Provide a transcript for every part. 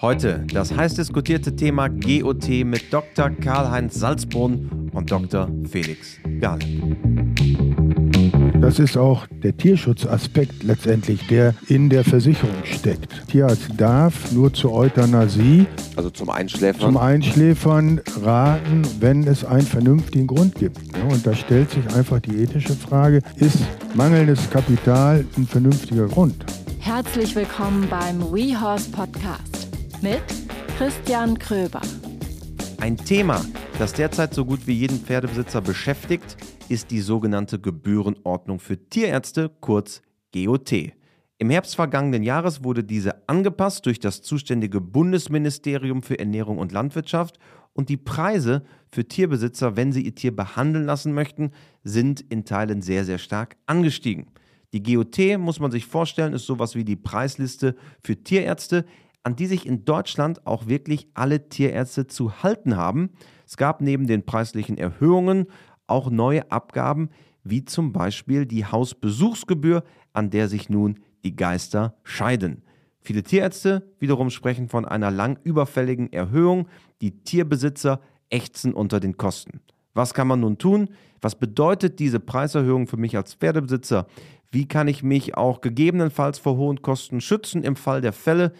Heute das heiß diskutierte Thema GOT mit Dr. Karl-Heinz Salzbrunn und Dr. Felix Gale. Das ist auch der Tierschutzaspekt letztendlich, der in der Versicherung steckt. Tierarzt darf nur zur Euthanasie, also zum Einschläfern, zum Einschläfern raten, wenn es einen vernünftigen Grund gibt. Und da stellt sich einfach die ethische Frage, ist mangelndes Kapital ein vernünftiger Grund? Herzlich willkommen beim WeHorse Podcast mit Christian Kröber. Ein Thema, das derzeit so gut wie jeden Pferdebesitzer beschäftigt, ist die sogenannte Gebührenordnung für Tierärzte, kurz GOT. Im Herbst vergangenen Jahres wurde diese angepasst durch das zuständige Bundesministerium für Ernährung und Landwirtschaft und die Preise für Tierbesitzer, wenn sie ihr Tier behandeln lassen möchten, sind in Teilen sehr, sehr stark angestiegen. Die GOT, muss man sich vorstellen, ist sowas wie die Preisliste für Tierärzte an die sich in Deutschland auch wirklich alle Tierärzte zu halten haben. Es gab neben den preislichen Erhöhungen auch neue Abgaben, wie zum Beispiel die Hausbesuchsgebühr, an der sich nun die Geister scheiden. Viele Tierärzte wiederum sprechen von einer lang überfälligen Erhöhung. Die Tierbesitzer ächzen unter den Kosten. Was kann man nun tun? Was bedeutet diese Preiserhöhung für mich als Pferdebesitzer? Wie kann ich mich auch gegebenenfalls vor hohen Kosten schützen im Fall der Fälle?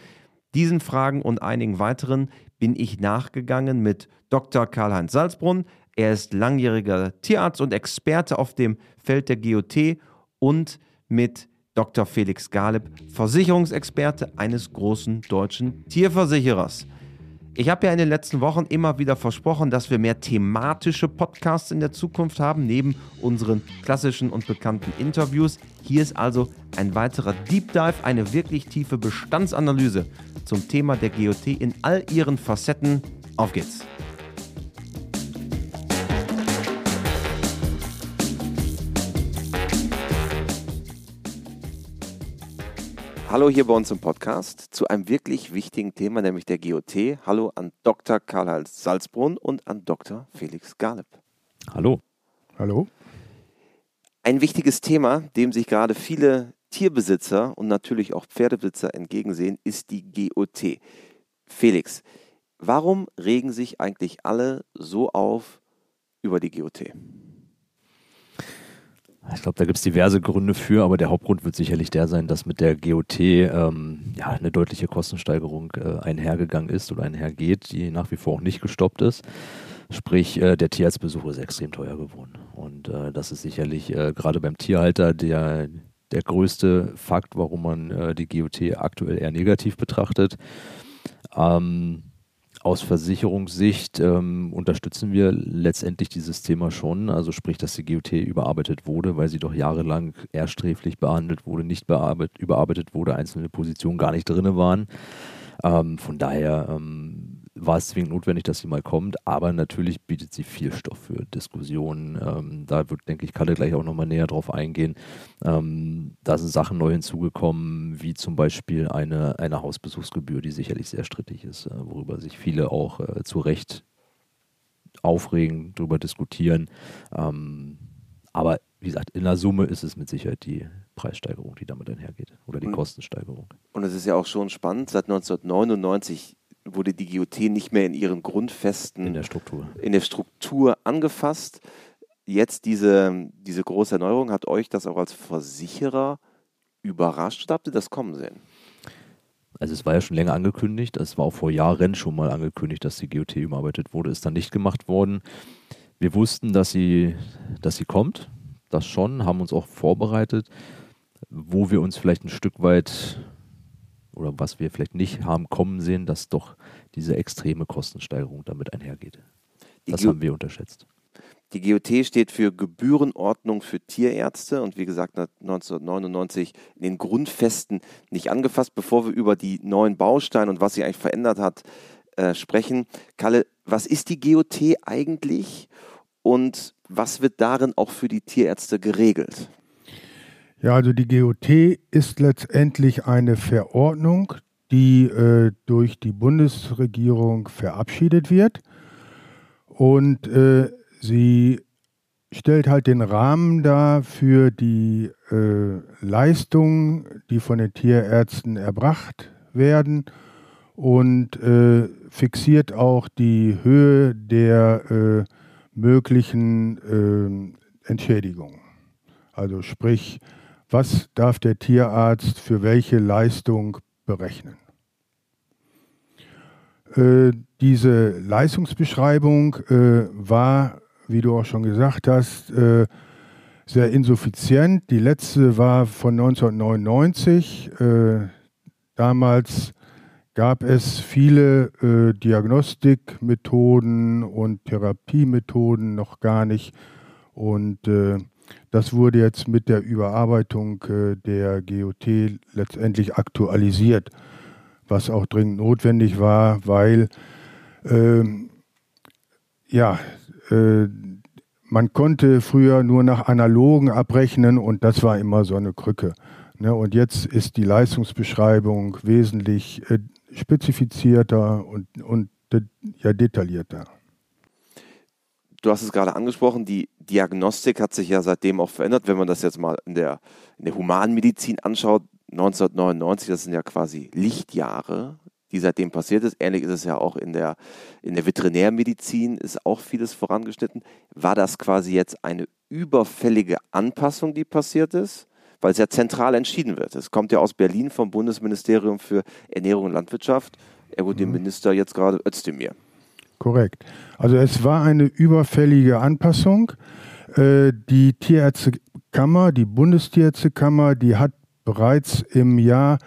Diesen Fragen und einigen weiteren bin ich nachgegangen mit Dr. Karl-Heinz Salzbrunn. Er ist langjähriger Tierarzt und Experte auf dem Feld der GOT und mit Dr. Felix Galeb, Versicherungsexperte eines großen deutschen Tierversicherers. Ich habe ja in den letzten Wochen immer wieder versprochen, dass wir mehr thematische Podcasts in der Zukunft haben, neben unseren klassischen und bekannten Interviews. Hier ist also ein weiterer Deep Dive, eine wirklich tiefe Bestandsanalyse zum Thema der GOT in all ihren Facetten. Auf geht's! Hallo hier bei uns im Podcast zu einem wirklich wichtigen Thema, nämlich der GOT. Hallo an Dr. Karl-Heinz Salzbrunn und an Dr. Felix Galeb. Hallo. Hallo. Ein wichtiges Thema, dem sich gerade viele Tierbesitzer und natürlich auch Pferdebesitzer entgegensehen, ist die GOT. Felix, warum regen sich eigentlich alle so auf über die GOT? Ich glaube, da gibt es diverse Gründe für, aber der Hauptgrund wird sicherlich der sein, dass mit der GOT ähm, ja, eine deutliche Kostensteigerung äh, einhergegangen ist oder einhergeht, die nach wie vor auch nicht gestoppt ist. Sprich, äh, der Tierarztbesuch ist extrem teuer geworden. Und äh, das ist sicherlich äh, gerade beim Tierhalter der, der größte Fakt, warum man äh, die GOT aktuell eher negativ betrachtet. Ähm, aus Versicherungssicht ähm, unterstützen wir letztendlich dieses Thema schon, also sprich, dass die GOT überarbeitet wurde, weil sie doch jahrelang ersträflich behandelt wurde, nicht bearbeitet, überarbeitet wurde, einzelne Positionen gar nicht drin waren. Ähm, von daher ähm, war es zwingend notwendig, dass sie mal kommt, aber natürlich bietet sie viel Stoff für Diskussionen. Ähm, da wird, denke ich, Kalle gleich auch nochmal näher drauf eingehen. Ähm, da sind Sachen neu hinzugekommen, wie zum Beispiel eine, eine Hausbesuchsgebühr, die sicherlich sehr strittig ist, äh, worüber sich viele auch äh, zu Recht aufregen, darüber diskutieren. Ähm, aber wie gesagt, in der Summe ist es mit Sicherheit die Preissteigerung, die damit einhergeht oder die und, Kostensteigerung. Und es ist ja auch schon spannend, seit 1999 wurde die GOT nicht mehr in ihren Grundfesten in der Struktur, in der Struktur angefasst. Jetzt diese, diese große Erneuerung, hat euch das auch als Versicherer überrascht oder habt ihr das kommen sehen? Also es war ja schon länger angekündigt, es war auch vor Jahren schon mal angekündigt, dass die GOT überarbeitet wurde, ist dann nicht gemacht worden. Wir wussten, dass sie, dass sie kommt, das schon, haben uns auch vorbereitet, wo wir uns vielleicht ein Stück weit oder was wir vielleicht nicht haben kommen sehen, dass doch diese extreme Kostensteigerung damit einhergeht. Die das G haben wir unterschätzt. Die GOT steht für Gebührenordnung für Tierärzte und wie gesagt 1999 in den Grundfesten nicht angefasst. Bevor wir über die neuen Bausteine und was sie eigentlich verändert hat äh, sprechen, Kalle, was ist die GOT eigentlich und was wird darin auch für die Tierärzte geregelt? Ja, also die GOT ist letztendlich eine Verordnung, die äh, durch die Bundesregierung verabschiedet wird. Und äh, sie stellt halt den Rahmen dar für die äh, Leistungen, die von den Tierärzten erbracht werden und äh, fixiert auch die Höhe der äh, möglichen äh, Entschädigungen. Also sprich, was darf der Tierarzt für welche Leistung berechnen? Äh, diese Leistungsbeschreibung äh, war, wie du auch schon gesagt hast, äh, sehr insuffizient. Die letzte war von 1999. Äh, damals gab es viele äh, Diagnostikmethoden und Therapiemethoden noch gar nicht. Und äh, das wurde jetzt mit der Überarbeitung äh, der GOT letztendlich aktualisiert, was auch dringend notwendig war, weil ähm, ja, äh, man konnte früher nur nach analogen abrechnen und das war immer so eine Krücke. Ne? Und jetzt ist die Leistungsbeschreibung wesentlich äh, spezifizierter und, und ja, detaillierter. Du hast es gerade angesprochen, die Diagnostik hat sich ja seitdem auch verändert. Wenn man das jetzt mal in der, in der Humanmedizin anschaut, 1999, das sind ja quasi Lichtjahre, die seitdem passiert ist. Ähnlich ist es ja auch in der, in der Veterinärmedizin, ist auch vieles vorangeschnitten. War das quasi jetzt eine überfällige Anpassung, die passiert ist? Weil es ja zentral entschieden wird. Es kommt ja aus Berlin vom Bundesministerium für Ernährung und Landwirtschaft, ergo dem mhm. Minister jetzt gerade Özdemir. Korrekt. Also es war eine überfällige Anpassung. Äh, die Tierärztekammer, die Bundestierärztekammer, die hat bereits im Jahr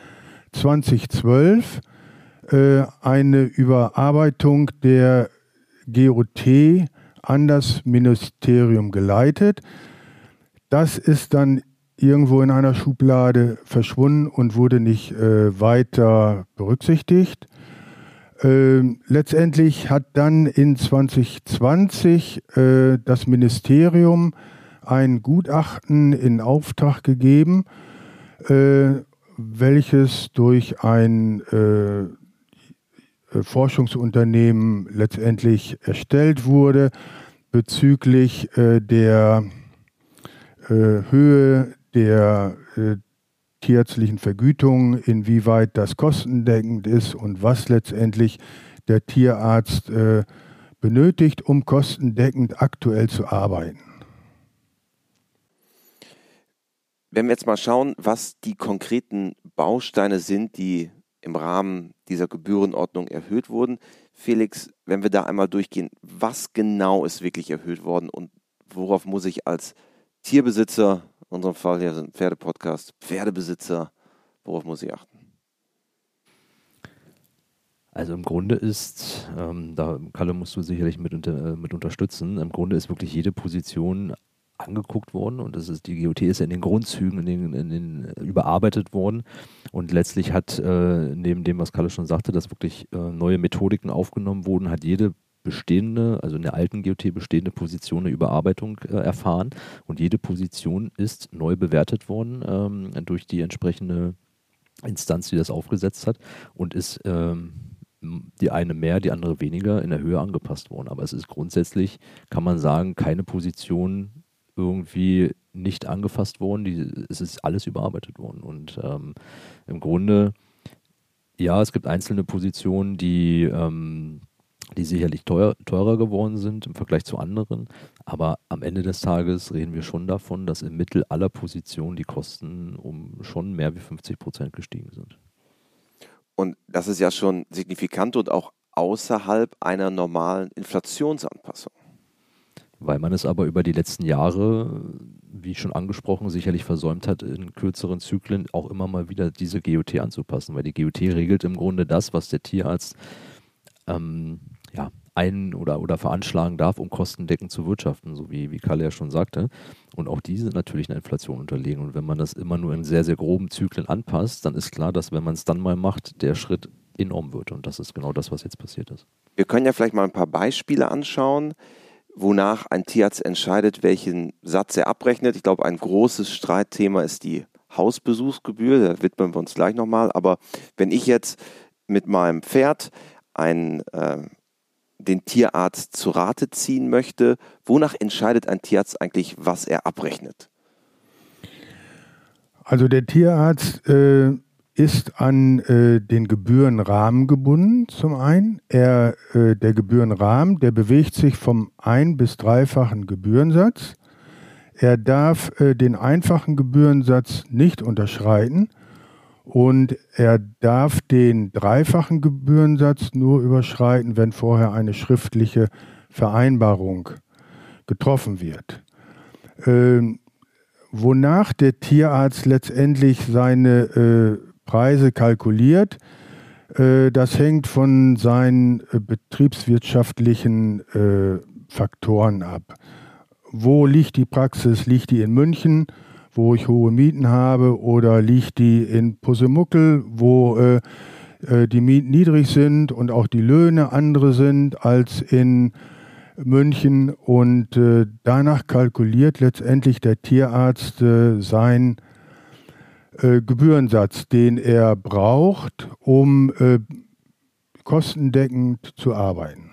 2012 äh, eine Überarbeitung der GOT an das Ministerium geleitet. Das ist dann irgendwo in einer Schublade verschwunden und wurde nicht äh, weiter berücksichtigt. Ähm, letztendlich hat dann in 2020 äh, das Ministerium ein Gutachten in Auftrag gegeben, äh, welches durch ein äh, Forschungsunternehmen letztendlich erstellt wurde bezüglich der Höhe der tierärztlichen Vergütung, inwieweit das kostendeckend ist und was letztendlich der Tierarzt äh, benötigt, um kostendeckend aktuell zu arbeiten. Wenn wir jetzt mal schauen, was die konkreten Bausteine sind, die im Rahmen dieser Gebührenordnung erhöht wurden. Felix, wenn wir da einmal durchgehen, was genau ist wirklich erhöht worden und worauf muss ich als Tierbesitzer, in unserem Fall hier sind Pferdepodcast, Pferdebesitzer, worauf muss ich achten? Also im Grunde ist, ähm, da Kalle musst du sicherlich mit, unter, äh, mit unterstützen, im Grunde ist wirklich jede Position angeguckt worden und das ist, die GOT ist ja in den Grundzügen in den, in den äh, überarbeitet worden. Und letztlich hat äh, neben dem, was Kalle schon sagte, dass wirklich äh, neue Methodiken aufgenommen wurden, hat jede bestehende, also in der alten GOT bestehende Position eine Überarbeitung äh, erfahren und jede Position ist neu bewertet worden ähm, durch die entsprechende Instanz, die das aufgesetzt hat und ist ähm, die eine mehr, die andere weniger in der Höhe angepasst worden. Aber es ist grundsätzlich, kann man sagen, keine Position irgendwie nicht angefasst worden. Die, es ist alles überarbeitet worden. Und ähm, im Grunde, ja, es gibt einzelne Positionen, die, ähm, die sicherlich teuer, teurer geworden sind im Vergleich zu anderen. Aber am Ende des Tages reden wir schon davon, dass im Mittel aller Positionen die Kosten um schon mehr wie 50 Prozent gestiegen sind. Und das ist ja schon signifikant und auch außerhalb einer normalen Inflationsanpassung weil man es aber über die letzten Jahre, wie schon angesprochen, sicherlich versäumt hat, in kürzeren Zyklen auch immer mal wieder diese GOT anzupassen, weil die GOT regelt im Grunde das, was der Tierarzt ähm, ja, ein- oder, oder veranschlagen darf, um kostendeckend zu wirtschaften, so wie, wie Kalle ja schon sagte. Und auch die sind natürlich einer Inflation unterlegen. Und wenn man das immer nur in sehr, sehr groben Zyklen anpasst, dann ist klar, dass wenn man es dann mal macht, der Schritt enorm wird. Und das ist genau das, was jetzt passiert ist. Wir können ja vielleicht mal ein paar Beispiele anschauen wonach ein Tierarzt entscheidet, welchen Satz er abrechnet. Ich glaube, ein großes Streitthema ist die Hausbesuchsgebühr, da widmen wir uns gleich nochmal. Aber wenn ich jetzt mit meinem Pferd ein, äh, den Tierarzt zu Rate ziehen möchte, wonach entscheidet ein Tierarzt eigentlich, was er abrechnet? Also der Tierarzt äh, ist an äh, den Gebührenrahmen gebunden, zum einen. Er, äh, der Gebührenrahmen, der bewegt sich vom ein- bis dreifachen Gebührensatz. Er darf äh, den einfachen Gebührensatz nicht unterschreiten und er darf den dreifachen Gebührensatz nur überschreiten, wenn vorher eine schriftliche Vereinbarung getroffen wird. Ähm, wonach der Tierarzt letztendlich seine äh, Preise kalkuliert. Äh, das hängt von seinen äh, betriebswirtschaftlichen äh, Faktoren ab. Wo liegt die Praxis? Liegt die in München, wo ich hohe Mieten habe, oder liegt die in Pussemuckel, wo die Mieten niedrig sind und auch die Löhne andere sind als in München und äh, danach kalkuliert letztendlich der Tierarzt äh, sein äh, Gebührensatz, den er braucht, um äh, kostendeckend zu arbeiten.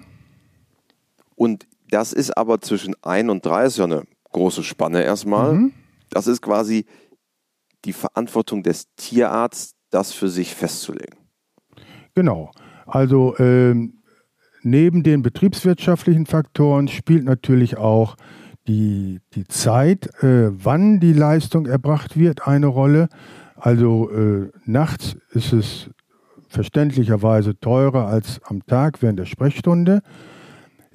Und das ist aber zwischen 1 und 3 ist ja eine große Spanne erstmal. Mhm. Das ist quasi die Verantwortung des Tierarztes, das für sich festzulegen. Genau. Also ähm, neben den betriebswirtschaftlichen Faktoren spielt natürlich auch die, die Zeit, äh, wann die Leistung erbracht wird, eine Rolle. Also äh, nachts ist es verständlicherweise teurer als am Tag während der Sprechstunde.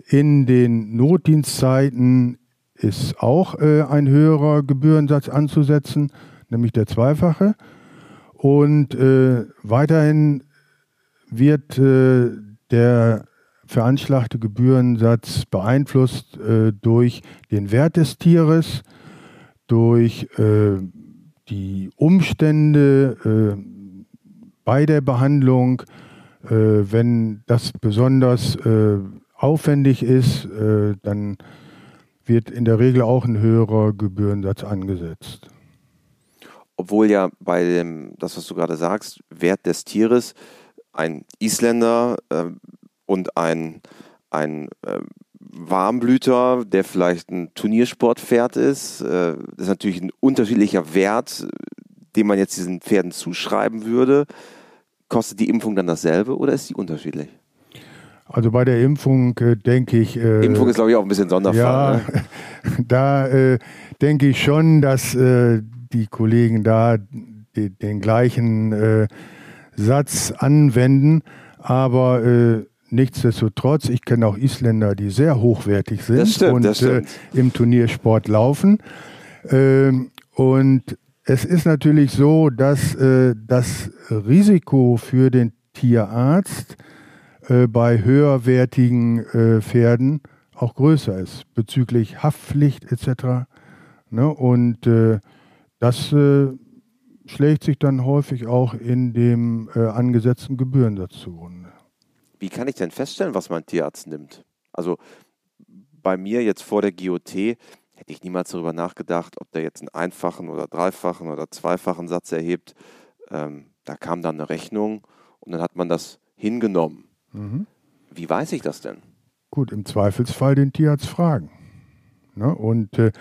In den Notdienstzeiten ist auch äh, ein höherer Gebührensatz anzusetzen, nämlich der zweifache. Und äh, weiterhin wird äh, der veranschlagte Gebührensatz beeinflusst äh, durch den Wert des Tieres, durch äh, die Umstände äh, bei der Behandlung, wenn das besonders aufwendig ist, dann wird in der Regel auch ein höherer Gebührensatz angesetzt. Obwohl ja bei dem, das, was du gerade sagst, Wert des Tieres, ein Isländer und ein, ein äh, Warmblüter, der vielleicht ein Turniersportpferd ist. Äh, ist natürlich ein unterschiedlicher Wert, den man jetzt diesen Pferden zuschreiben würde. Kostet die Impfung dann dasselbe oder ist die unterschiedlich? Also bei der Impfung äh, denke ich. Äh, Impfung ist, glaube ich, auch ein bisschen Sonderfall. Ja, ne? da äh, denke ich schon, dass äh, die Kollegen da die, den gleichen äh, Satz anwenden. Aber Nichtsdestotrotz, ich kenne auch Isländer, die sehr hochwertig sind stimmt, und äh, im Turniersport laufen. Ähm, und es ist natürlich so, dass äh, das Risiko für den Tierarzt äh, bei höherwertigen äh, Pferden auch größer ist, bezüglich Haftpflicht etc. Ne? Und äh, das äh, schlägt sich dann häufig auch in dem angesetzten Gebührensatz zugrunde wie kann ich denn feststellen, was mein Tierarzt nimmt? Also bei mir jetzt vor der GOT hätte ich niemals darüber nachgedacht, ob der jetzt einen einfachen oder dreifachen oder zweifachen Satz erhebt. Ähm, da kam dann eine Rechnung und dann hat man das hingenommen. Mhm. Wie weiß ich das denn? Gut, im Zweifelsfall den Tierarzt fragen. Ne? Und äh,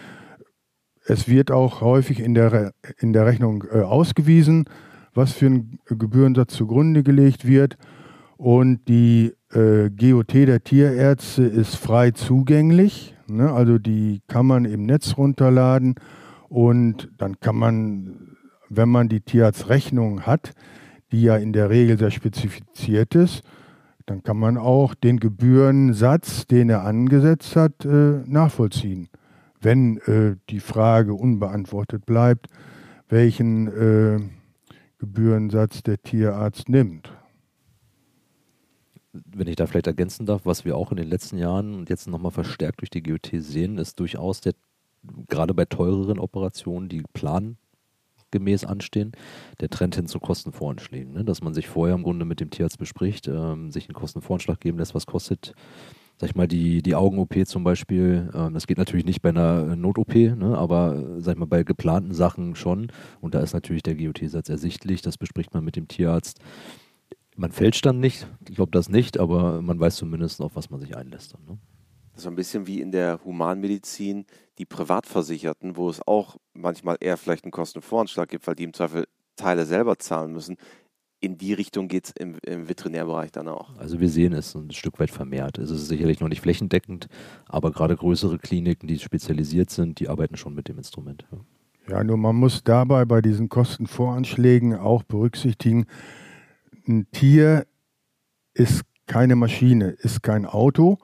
es wird auch häufig in der, Re in der Rechnung äh, ausgewiesen, was für ein Gebührensatz zugrunde gelegt wird. Und die äh, GOT der Tierärzte ist frei zugänglich. Ne? Also die kann man im Netz runterladen und dann kann man, wenn man die Tierarztrechnung hat, die ja in der Regel sehr spezifiziert ist, dann kann man auch den Gebührensatz, den er angesetzt hat, äh, nachvollziehen. Wenn äh, die Frage unbeantwortet bleibt, welchen äh, Gebührensatz der Tierarzt nimmt wenn ich da vielleicht ergänzen darf, was wir auch in den letzten Jahren und jetzt nochmal verstärkt durch die GOT sehen, ist durchaus der, gerade bei teureren Operationen, die plangemäß anstehen, der Trend hin zu Kostenvoranschlägen. Ne? Dass man sich vorher im Grunde mit dem Tierarzt bespricht, ähm, sich einen Kostenvoranschlag geben lässt, was kostet sag ich mal, die, die Augen-OP zum Beispiel, ähm, das geht natürlich nicht bei einer Not-OP, ne, aber sag ich mal, bei geplanten Sachen schon. Und da ist natürlich der GOT-Satz ersichtlich, das bespricht man mit dem Tierarzt man fälscht dann nicht, ich glaube das nicht, aber man weiß zumindest, auf was man sich einlässt. Dann, ne? Das ist ein bisschen wie in der Humanmedizin die Privatversicherten, wo es auch manchmal eher vielleicht einen Kostenvoranschlag gibt, weil die im Zweifel Teile selber zahlen müssen. In die Richtung geht es im, im, Veterinärbereich dann auch. Also wir sehen es ein Stück weit vermehrt. Es ist sicherlich noch nicht flächendeckend, aber gerade größere Kliniken, die spezialisiert sind, die arbeiten schon mit dem Instrument. Ja, ja nur man muss dabei bei diesen Kostenvoranschlägen auch berücksichtigen, ein Tier ist keine Maschine, ist kein Auto,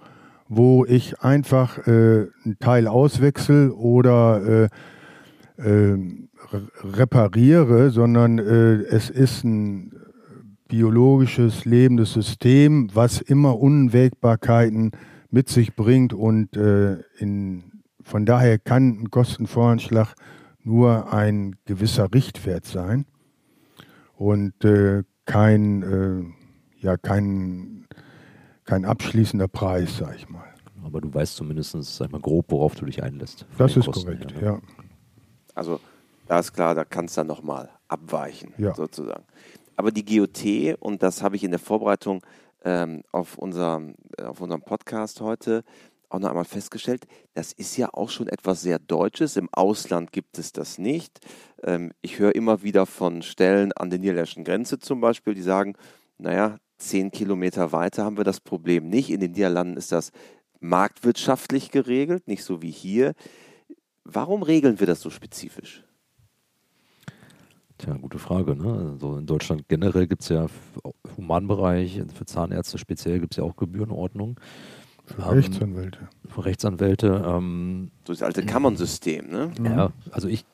wo ich einfach äh, ein Teil auswechsel oder äh, äh, repariere, sondern äh, es ist ein biologisches, lebendes System, was immer Unwägbarkeiten mit sich bringt und äh, in, von daher kann ein Kostenvoranschlag nur ein gewisser Richtwert sein und äh, kein, ja, kein, kein abschließender Preis, sag ich mal. Aber du weißt zumindest sag mal, grob, worauf du dich einlässt. Das ist Kosten korrekt, her, ne? ja. Also da ist klar, da kann es dann nochmal abweichen, ja. sozusagen. Aber die GOT, und das habe ich in der Vorbereitung ähm, auf, unser, auf unserem Podcast heute auch noch einmal festgestellt, das ist ja auch schon etwas sehr Deutsches. Im Ausland gibt es das nicht. Ähm, ich höre immer wieder von Stellen an der niederländischen Grenze zum Beispiel, die sagen, naja, zehn Kilometer weiter haben wir das Problem nicht. In den Niederlanden ist das marktwirtschaftlich geregelt, nicht so wie hier. Warum regeln wir das so spezifisch? Tja, gute Frage. Ne? Also in Deutschland generell gibt es ja im Humanbereich, für Zahnärzte speziell gibt es ja auch Gebührenordnung. Für ähm, Rechtsanwälte. Für Rechtsanwälte. Ähm, so das alte Kammernsystem, ne? Ja, also ich,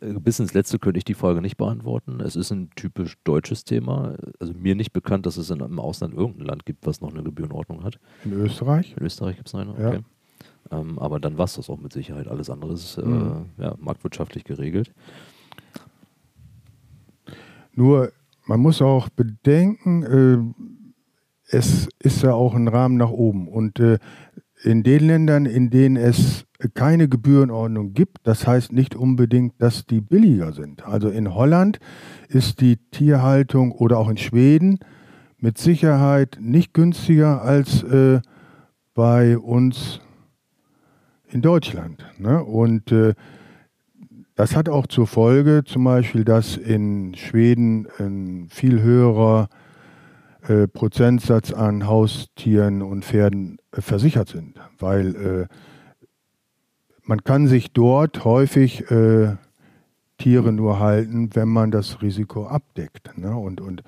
bis ins Letzte könnte ich die Frage nicht beantworten. Es ist ein typisch deutsches Thema. Also mir nicht bekannt, dass es in, im Ausland irgendein Land gibt, was noch eine Gebührenordnung hat. In Österreich? In Österreich gibt es eine, okay. Ja. Ähm, aber dann war es das auch mit Sicherheit. Alles andere ist äh, mhm. ja, marktwirtschaftlich geregelt. Nur, man muss auch bedenken, äh, es ist ja auch ein Rahmen nach oben. Und äh, in den Ländern, in denen es keine Gebührenordnung gibt, das heißt nicht unbedingt, dass die billiger sind. Also in Holland ist die Tierhaltung oder auch in Schweden mit Sicherheit nicht günstiger als äh, bei uns in Deutschland. Ne? Und äh, das hat auch zur Folge zum Beispiel, dass in Schweden ein viel höherer äh, Prozentsatz an Haustieren und Pferden äh, versichert sind, weil äh, man kann sich dort häufig äh, Tiere nur halten, wenn man das Risiko abdeckt. Ne? Und, und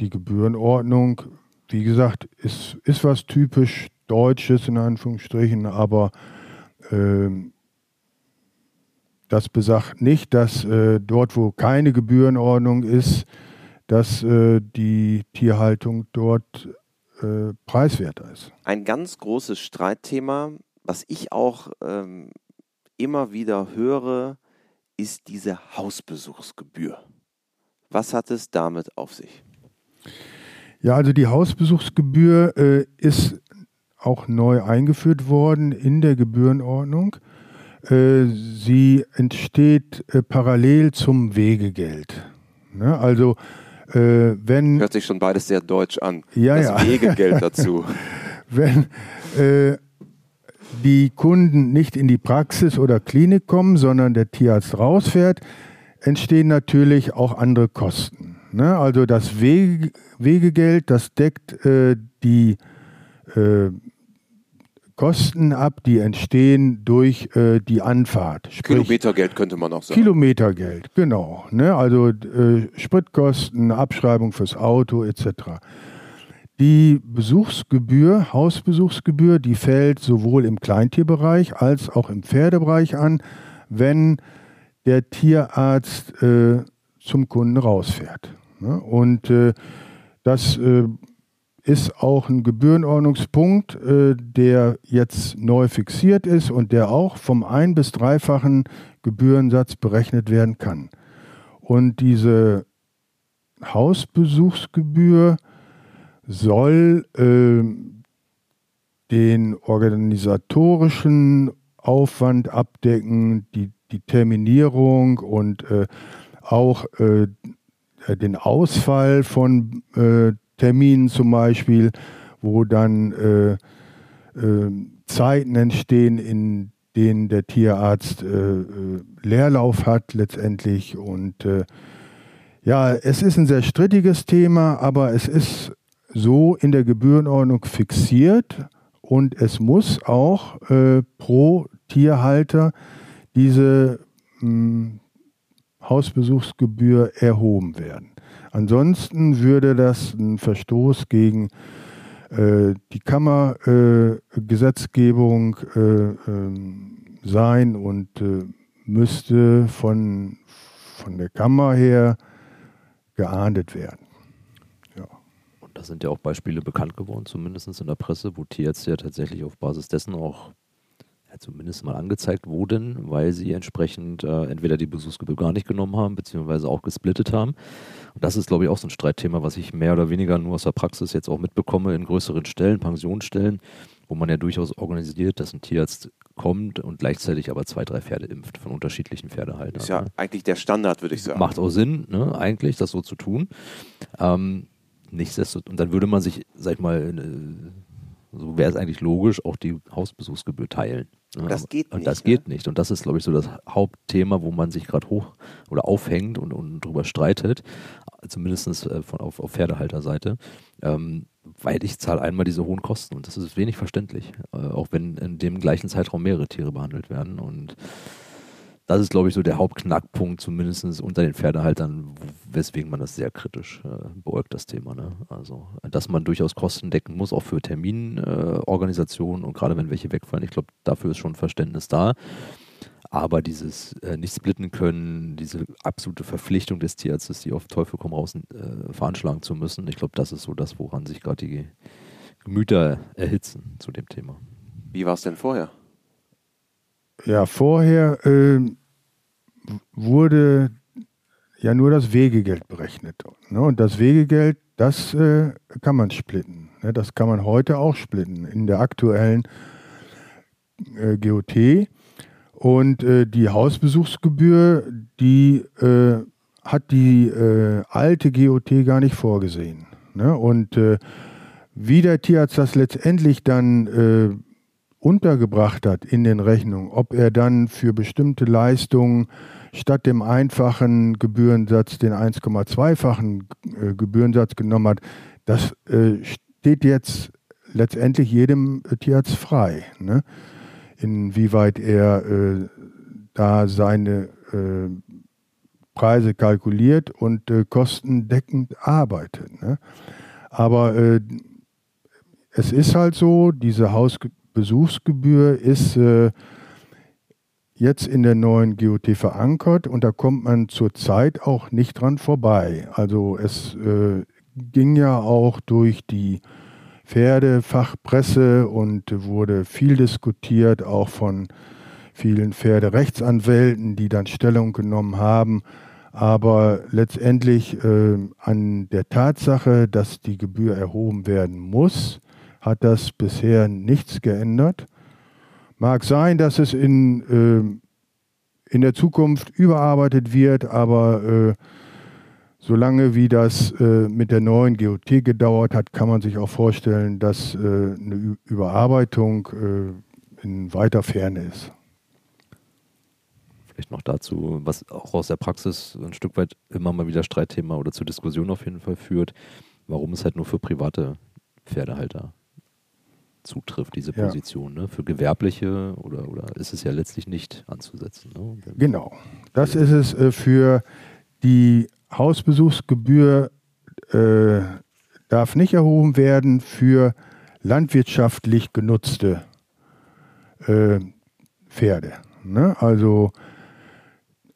die Gebührenordnung, wie gesagt, ist, ist was typisch Deutsches in Anführungsstrichen, aber ähm, das besagt nicht, dass äh, dort, wo keine Gebührenordnung ist, dass äh, die Tierhaltung dort äh, preiswerter ist. Ein ganz großes Streitthema, was ich auch ähm, immer wieder höre, ist diese Hausbesuchsgebühr. Was hat es damit auf sich? Ja, also die Hausbesuchsgebühr äh, ist auch neu eingeführt worden in der Gebührenordnung. Äh, sie entsteht äh, parallel zum Wegegeld. Ne? Also äh, wenn hört sich schon beides sehr deutsch an. Ja, das ja. Wegegeld dazu. wenn äh, die Kunden nicht in die Praxis oder Klinik kommen, sondern der Tierarzt rausfährt, entstehen natürlich auch andere Kosten. Ne? Also das Wege, Wegegeld, das deckt äh, die äh, Kosten ab, die entstehen durch äh, die Anfahrt. Sprich, Kilometergeld könnte man auch sagen. Kilometergeld, genau. Ne? Also äh, Spritkosten, Abschreibung fürs Auto etc. Die Besuchsgebühr, Hausbesuchsgebühr, die fällt sowohl im Kleintierbereich als auch im Pferdebereich an, wenn der Tierarzt äh, zum Kunden rausfährt. Ne? Und äh, das äh, ist auch ein Gebührenordnungspunkt, äh, der jetzt neu fixiert ist und der auch vom ein- bis dreifachen Gebührensatz berechnet werden kann. Und diese Hausbesuchsgebühr soll äh, den organisatorischen Aufwand abdecken, die, die Terminierung und äh, auch äh, den Ausfall von äh, Terminen zum Beispiel, wo dann äh, äh, Zeiten entstehen, in denen der Tierarzt äh, äh Leerlauf hat letztendlich. Und äh, Ja, es ist ein sehr strittiges Thema, aber es ist so in der Gebührenordnung fixiert und es muss auch äh, pro Tierhalter diese mh, hm, Hausbesuchsgebühr erhoben werden. Ansonsten würde das ein Verstoß gegen äh, die Kammergesetzgebung äh, ähm, sein und äh, müsste von, von der Kammer her geahndet werden. Ja. Und da sind ja auch Beispiele bekannt geworden, zumindest in der Presse, wo Tierärzte ja tatsächlich auf Basis dessen auch zumindest mal angezeigt wurden, weil sie entsprechend äh, entweder die Besuchsgebühr gar nicht genommen haben, beziehungsweise auch gesplittet haben. Und das ist, glaube ich, auch so ein Streitthema, was ich mehr oder weniger nur aus der Praxis jetzt auch mitbekomme in größeren Stellen, Pensionsstellen, wo man ja durchaus organisiert, dass ein Tierarzt kommt und gleichzeitig aber zwei, drei Pferde impft von unterschiedlichen Pferdehaltern. Ist ja ne? eigentlich der Standard, würde ich sagen. Macht auch Sinn, ne, eigentlich, das so zu tun. Ähm, nichtsdestotrotz, und dann würde man sich, sag ich mal, äh, so wäre es eigentlich logisch, auch die Hausbesuchsgebühr teilen. Und das geht nicht. Und das ne? geht nicht. Und das ist, glaube ich, so das Hauptthema, wo man sich gerade hoch oder aufhängt und, und drüber streitet, zumindest äh, von, auf, auf Pferdehalterseite. Ähm, weil ich zahle einmal diese hohen Kosten und das ist wenig verständlich, äh, auch wenn in dem gleichen Zeitraum mehrere Tiere behandelt werden. Und das ist, glaube ich, so der Hauptknackpunkt, zumindest unter den Pferdehaltern, weswegen man das sehr kritisch äh, beäugt, das Thema. Ne? Also, dass man durchaus Kosten decken muss, auch für Terminorganisationen äh, und gerade wenn welche wegfallen. Ich glaube, dafür ist schon Verständnis da. Aber dieses äh, nicht splitten können, diese absolute Verpflichtung des Tierarztes, die auf Teufel komm raus äh, veranschlagen zu müssen, ich glaube, das ist so das, woran sich gerade die Gemüter erhitzen zu dem Thema. Wie war es denn vorher? Ja, vorher äh, wurde ja nur das Wegegeld berechnet. Ne? Und das Wegegeld, das äh, kann man splitten. Ne? Das kann man heute auch splitten in der aktuellen äh, GOT. Und äh, die Hausbesuchsgebühr, die äh, hat die äh, alte GOT gar nicht vorgesehen. Ne? Und äh, wie der Tierarzt das letztendlich dann untergebracht hat in den Rechnungen, ob er dann für bestimmte Leistungen statt dem einfachen Gebührensatz den 1,2-fachen äh, Gebührensatz genommen hat, das äh, steht jetzt letztendlich jedem Tierarzt frei. Ne? Inwieweit er äh, da seine äh, Preise kalkuliert und äh, kostendeckend arbeitet. Ne? Aber äh, es ist halt so, diese Hausgebühr Besuchsgebühr ist äh, jetzt in der neuen GOT verankert und da kommt man zurzeit auch nicht dran vorbei. Also es äh, ging ja auch durch die Pferdefachpresse und wurde viel diskutiert, auch von vielen Pferderechtsanwälten, die dann Stellung genommen haben. Aber letztendlich äh, an der Tatsache, dass die Gebühr erhoben werden muss, hat das bisher nichts geändert. Mag sein, dass es in, äh, in der Zukunft überarbeitet wird, aber äh, solange wie das äh, mit der neuen GOT gedauert hat, kann man sich auch vorstellen, dass äh, eine Überarbeitung äh, in weiter Ferne ist. Vielleicht noch dazu, was auch aus der Praxis ein Stück weit immer mal wieder Streitthema oder zur Diskussion auf jeden Fall führt, warum es halt nur für private Pferdehalter zutrifft, diese Position. Ja. Ne? Für Gewerbliche oder, oder ist es ja letztlich nicht anzusetzen. Ne? Genau. Das ist es äh, für die Hausbesuchsgebühr äh, darf nicht erhoben werden für landwirtschaftlich genutzte äh, Pferde. Ne? Also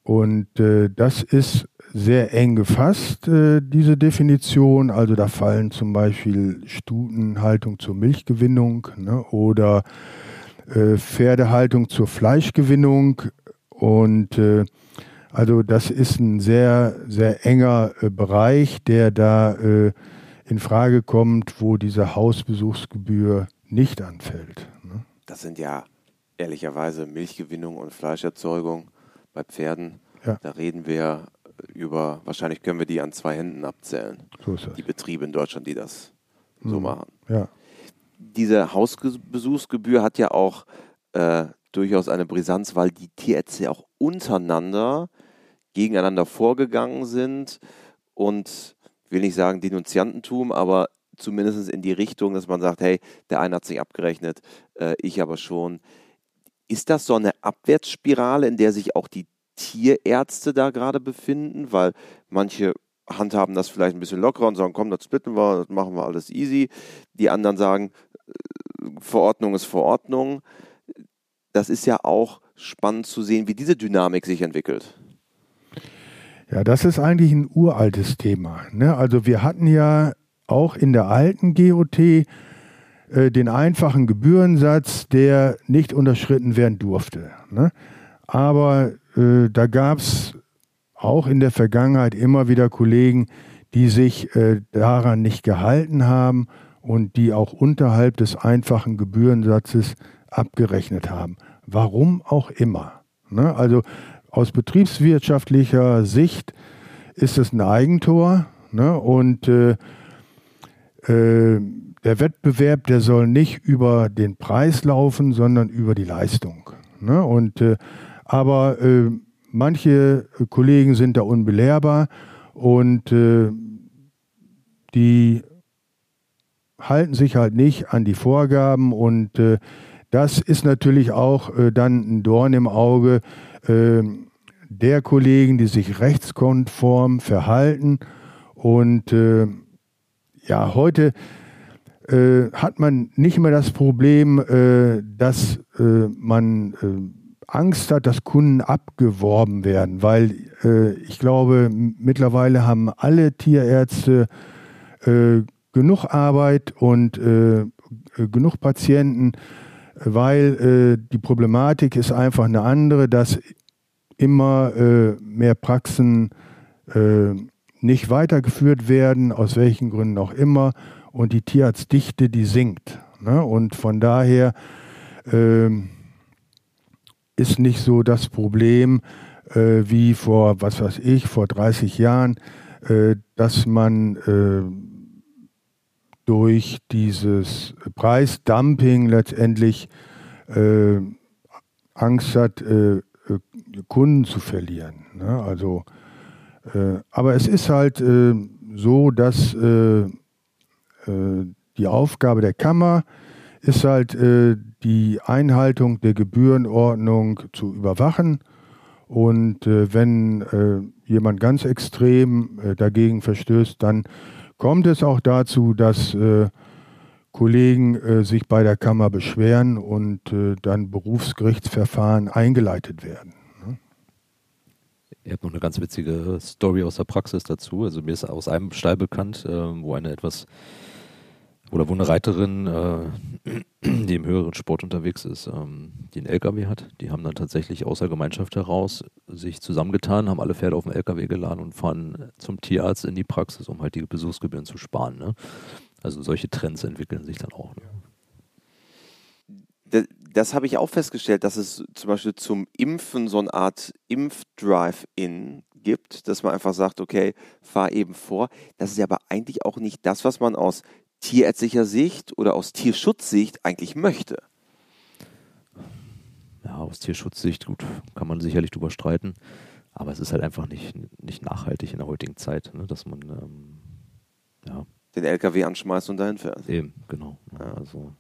und äh, das ist sehr eng gefasst, äh, diese Definition. Also da fallen zum Beispiel Stutenhaltung zur Milchgewinnung ne, oder äh, Pferdehaltung zur Fleischgewinnung. Und äh, also das ist ein sehr, sehr enger äh, Bereich, der da äh, in Frage kommt, wo diese Hausbesuchsgebühr nicht anfällt. Ne? Das sind ja ehrlicherweise Milchgewinnung und Fleischerzeugung bei Pferden. Ja. Da reden wir über, wahrscheinlich können wir die an zwei Händen abzählen. So die Betriebe in Deutschland, die das mhm. so machen. Ja. Diese Hausbesuchsgebühr hat ja auch äh, durchaus eine Brisanz, weil die Tierärzte auch untereinander gegeneinander vorgegangen sind und will nicht sagen Denunziantentum, aber zumindest in die Richtung, dass man sagt, hey, der eine hat sich abgerechnet, äh, ich aber schon. Ist das so eine Abwärtsspirale, in der sich auch die Tierärzte da gerade befinden? Weil manche handhaben das vielleicht ein bisschen lockerer und sagen, komm, das splitten wir, das machen wir alles easy. Die anderen sagen, äh, Verordnung ist Verordnung. Das ist ja auch spannend zu sehen, wie diese Dynamik sich entwickelt. Ja, das ist eigentlich ein uraltes Thema. Ne? Also wir hatten ja auch in der alten GOT äh, den einfachen Gebührensatz, der nicht unterschritten werden durfte. Ne? Aber äh, da gab es auch in der Vergangenheit immer wieder Kollegen, die sich äh, daran nicht gehalten haben und die auch unterhalb des einfachen Gebührensatzes abgerechnet haben. Warum auch immer. Ne? Also aus betriebswirtschaftlicher Sicht ist es ein Eigentor ne? und äh, äh, der Wettbewerb, der soll nicht über den Preis laufen, sondern über die Leistung. Ne? Und, äh, aber äh, manche Kollegen sind da unbelehrbar und äh, die halten sich halt nicht an die Vorgaben und äh, das ist natürlich auch äh, dann ein Dorn im Auge äh, der Kollegen, die sich rechtskonform verhalten. Und äh, ja, heute äh, hat man nicht mehr das Problem, äh, dass äh, man Angst hat, dass Kunden abgeworben werden, weil ich glaube, mittlerweile haben alle Tierärzte genug Arbeit und genug Patienten, weil äh, die Problematik ist einfach eine andere, dass immer äh, mehr Praxen äh, nicht weitergeführt werden, aus welchen Gründen auch immer, und die Tierarztdichte, die sinkt. Ne? Und von daher ähm, ist nicht so das Problem äh, wie vor, was weiß ich, vor 30 Jahren, äh, dass man äh, durch dieses Preisdumping letztendlich äh, Angst hat, äh, äh, Kunden zu verlieren. Ne? Also, aber es ist halt so, dass die Aufgabe der Kammer ist halt, die Einhaltung der Gebührenordnung zu überwachen. Und wenn jemand ganz extrem dagegen verstößt, dann kommt es auch dazu, dass äh, Kollegen äh, sich bei der Kammer beschweren und äh, dann Berufsgerichtsverfahren eingeleitet werden. Ne? Ihr habt noch eine ganz witzige Story aus der Praxis dazu. Also mir ist aus einem Stall bekannt, äh, wo eine etwas oder wo eine Reiterin, äh, die im höheren Sport unterwegs ist, ähm, die einen LKW hat, die haben dann tatsächlich aus der Gemeinschaft heraus sich zusammengetan, haben alle Pferde auf den LKW geladen und fahren zum Tierarzt in die Praxis, um halt die Besuchsgebühren zu sparen. Ne? Also solche Trends entwickeln sich dann auch. Ne? Das, das habe ich auch festgestellt, dass es zum Beispiel zum Impfen so eine Art Impf-Drive-In gibt, dass man einfach sagt, okay, fahr eben vor. Das ist ja aber eigentlich auch nicht das, was man aus tierärztlicher Sicht oder aus Tierschutzsicht eigentlich möchte. Ja, aus Tierschutzsicht, gut, kann man sicherlich drüber streiten. Aber es ist halt einfach nicht, nicht nachhaltig in der heutigen Zeit, ne, dass man ähm, ja. den LKW anschmeißt und dahin fährt. Eben, genau. Ja. Also,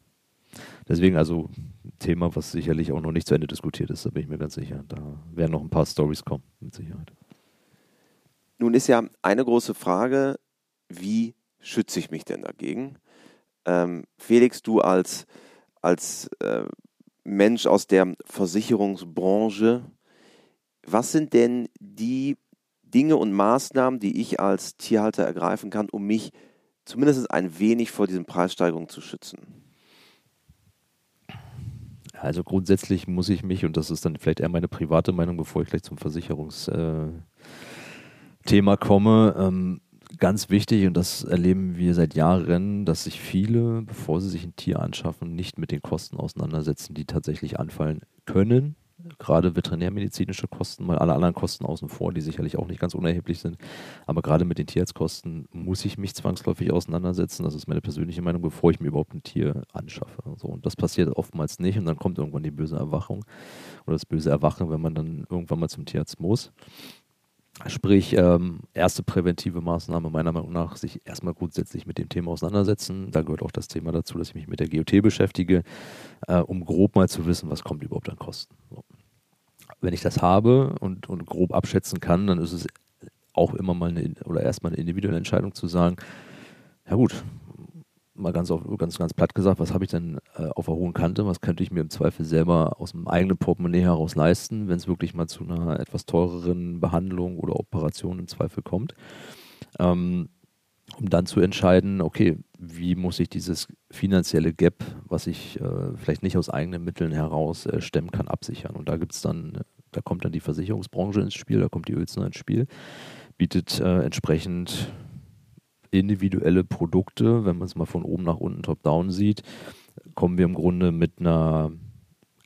deswegen also Thema, was sicherlich auch noch nicht zu Ende diskutiert ist, da bin ich mir ganz sicher. Da werden noch ein paar Stories kommen, mit Sicherheit. Nun ist ja eine große Frage, wie schütze ich mich denn dagegen? Ähm, Felix, du als, als äh, Mensch aus der Versicherungsbranche, was sind denn die Dinge und Maßnahmen, die ich als Tierhalter ergreifen kann, um mich zumindest ein wenig vor diesen Preissteigerungen zu schützen? Also grundsätzlich muss ich mich, und das ist dann vielleicht eher meine private Meinung, bevor ich gleich zum Versicherungsthema äh, komme, ähm, ganz wichtig, und das erleben wir seit Jahren, dass sich viele, bevor sie sich ein Tier anschaffen, nicht mit den Kosten auseinandersetzen, die tatsächlich anfallen können. Gerade veterinärmedizinische Kosten, mal alle anderen Kosten außen vor, die sicherlich auch nicht ganz unerheblich sind. Aber gerade mit den Tierarztkosten muss ich mich zwangsläufig auseinandersetzen. Das ist meine persönliche Meinung, bevor ich mir überhaupt ein Tier anschaffe. So, und das passiert oftmals nicht. Und dann kommt irgendwann die böse Erwachung oder das böse Erwachen, wenn man dann irgendwann mal zum Tierarzt muss. Sprich, ähm, erste präventive Maßnahme meiner Meinung nach, sich erstmal grundsätzlich mit dem Thema auseinandersetzen. Da gehört auch das Thema dazu, dass ich mich mit der GOT beschäftige, äh, um grob mal zu wissen, was kommt überhaupt an Kosten. So. Wenn ich das habe und, und grob abschätzen kann, dann ist es auch immer mal eine, oder erstmal eine individuelle Entscheidung zu sagen, ja gut, mal ganz, auf, ganz, ganz platt gesagt, was habe ich denn äh, auf der hohen Kante? Was könnte ich mir im Zweifel selber aus dem eigenen Portemonnaie heraus leisten, wenn es wirklich mal zu einer etwas teureren Behandlung oder Operation im Zweifel kommt? Ähm, um dann zu entscheiden, okay, wie muss ich dieses finanzielle Gap, was ich äh, vielleicht nicht aus eigenen Mitteln heraus äh, stemmen kann, absichern. Und da gibt es dann, da kommt dann die Versicherungsbranche ins Spiel, da kommt die Ölzner ins Spiel, bietet äh, entsprechend individuelle Produkte, wenn man es mal von oben nach unten top-down sieht, kommen wir im Grunde mit einer